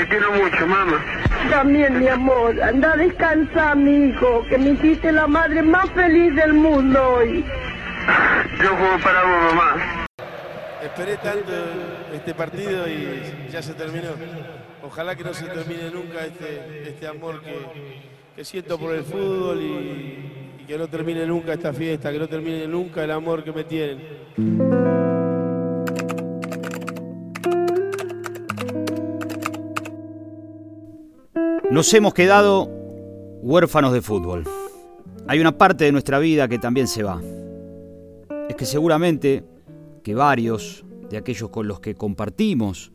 Te quiero mucho, mamá. También, mi amor. Anda a descansar, mi hijo, que me hiciste la madre más feliz del mundo hoy. Yo juego para vos, mamá. Esperé tanto este partido y ya se terminó. Ojalá que no se termine nunca este, este amor que, que siento por el fútbol y, y que no termine nunca esta fiesta, que no termine nunca el amor que me tienen. Nos hemos quedado huérfanos de fútbol. Hay una parte de nuestra vida que también se va. Es que seguramente que varios de aquellos con los que compartimos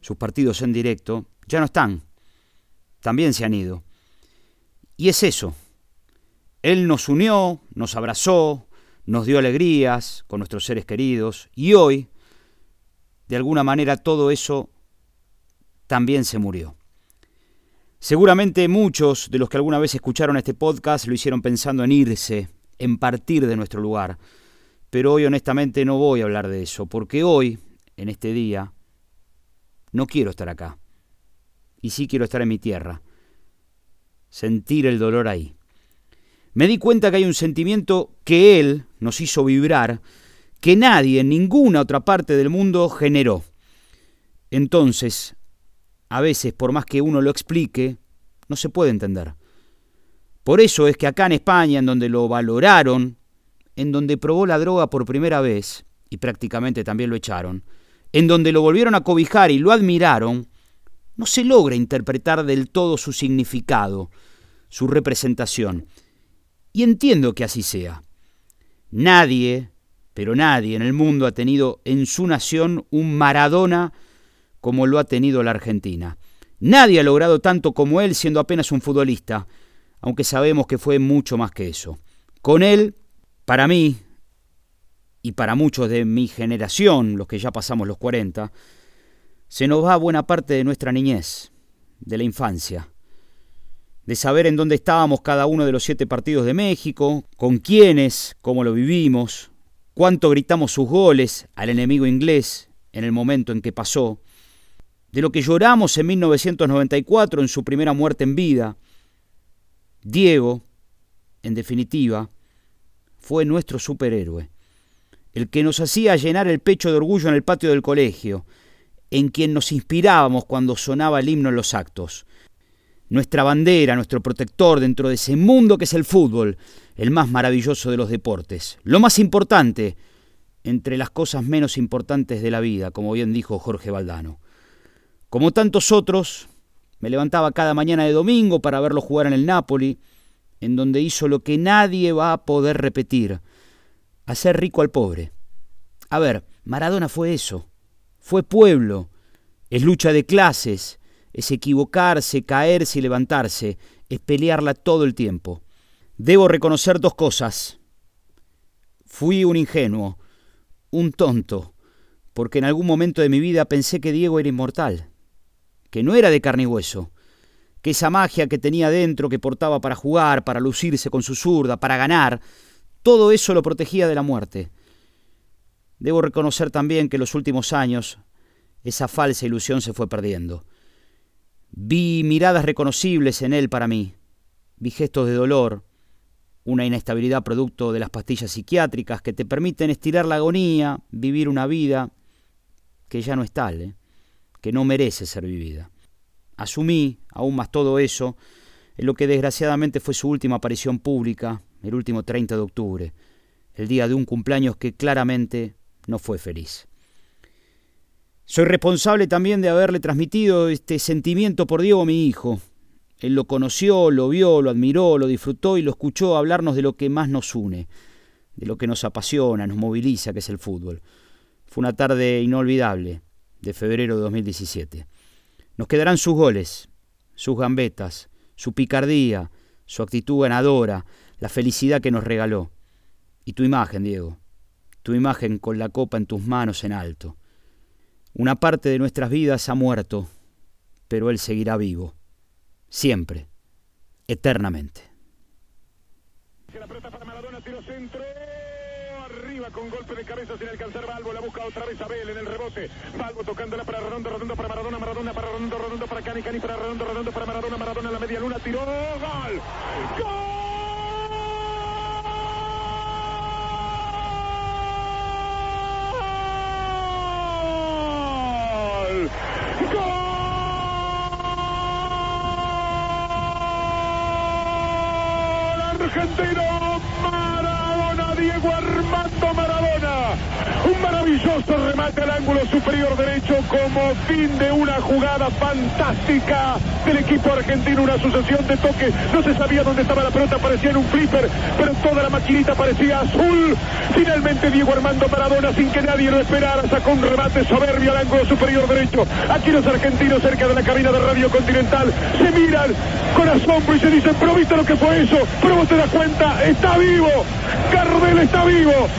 sus partidos en directo ya no están. También se han ido. Y es eso. Él nos unió, nos abrazó, nos dio alegrías con nuestros seres queridos y hoy, de alguna manera, todo eso también se murió. Seguramente muchos de los que alguna vez escucharon este podcast lo hicieron pensando en irse, en partir de nuestro lugar. Pero hoy honestamente no voy a hablar de eso, porque hoy, en este día, no quiero estar acá. Y sí quiero estar en mi tierra. Sentir el dolor ahí. Me di cuenta que hay un sentimiento que Él nos hizo vibrar, que nadie en ninguna otra parte del mundo generó. Entonces, a veces, por más que uno lo explique, no se puede entender. Por eso es que acá en España, en donde lo valoraron, en donde probó la droga por primera vez, y prácticamente también lo echaron, en donde lo volvieron a cobijar y lo admiraron, no se logra interpretar del todo su significado, su representación. Y entiendo que así sea. Nadie, pero nadie en el mundo ha tenido en su nación un Maradona como lo ha tenido la Argentina. Nadie ha logrado tanto como él siendo apenas un futbolista, aunque sabemos que fue mucho más que eso. Con él, para mí, y para muchos de mi generación, los que ya pasamos los 40, se nos va buena parte de nuestra niñez, de la infancia, de saber en dónde estábamos cada uno de los siete partidos de México, con quiénes, cómo lo vivimos, cuánto gritamos sus goles al enemigo inglés en el momento en que pasó, de lo que lloramos en 1994 en su primera muerte en vida. Diego, en definitiva, fue nuestro superhéroe, el que nos hacía llenar el pecho de orgullo en el patio del colegio, en quien nos inspirábamos cuando sonaba el himno en los actos. Nuestra bandera, nuestro protector dentro de ese mundo que es el fútbol, el más maravilloso de los deportes, lo más importante entre las cosas menos importantes de la vida, como bien dijo Jorge Valdano. Como tantos otros, me levantaba cada mañana de domingo para verlo jugar en el Napoli, en donde hizo lo que nadie va a poder repetir, hacer rico al pobre. A ver, Maradona fue eso, fue pueblo, es lucha de clases, es equivocarse, caerse y levantarse, es pelearla todo el tiempo. Debo reconocer dos cosas. Fui un ingenuo, un tonto, porque en algún momento de mi vida pensé que Diego era inmortal que no era de carne y hueso, que esa magia que tenía dentro, que portaba para jugar, para lucirse con su zurda, para ganar, todo eso lo protegía de la muerte. Debo reconocer también que en los últimos años esa falsa ilusión se fue perdiendo. Vi miradas reconocibles en él para mí, vi gestos de dolor, una inestabilidad producto de las pastillas psiquiátricas que te permiten estirar la agonía, vivir una vida que ya no es tal. ¿eh? Que no merece ser vivida. Asumí aún más todo eso en lo que desgraciadamente fue su última aparición pública, el último 30 de octubre, el día de un cumpleaños que claramente no fue feliz. Soy responsable también de haberle transmitido este sentimiento por Diego, mi hijo. Él lo conoció, lo vio, lo admiró, lo disfrutó y lo escuchó hablarnos de lo que más nos une, de lo que nos apasiona, nos moviliza, que es el fútbol. Fue una tarde inolvidable, de febrero de 2017. Nos quedarán sus goles, sus gambetas, su picardía, su actitud ganadora, la felicidad que nos regaló. Y tu imagen, Diego, tu imagen con la copa en tus manos en alto. Una parte de nuestras vidas ha muerto, pero Él seguirá vivo, siempre, eternamente. Arriba con golpe de cabeza sin alcanzar Balbo. La busca otra vez Abel en el rebote. Balbo tocándola para Redondo, Redondo para Maradona, Maradona para Redondo, Redondo para Cani, Cani para Redondo, Redondo para Maradona, Maradona en la media luna. Tiró. ¡Gol! ¡Gol! Argentino Diego Armando Maradona. Un maravilloso remate al ángulo superior derecho como fin de una jugada fantástica del equipo argentino, una sucesión de toques. No se sabía dónde estaba la pelota, parecía en un flipper, pero toda la maquinita parecía azul. Finalmente Diego Armando Maradona, sin que nadie lo esperara, sacó un remate soberbio al ángulo superior derecho. Aquí los argentinos cerca de la cabina de Radio Continental se miran con asombro y se dicen, pero lo que fue eso, pero vos te das cuenta, está vivo, Gardel está vivo.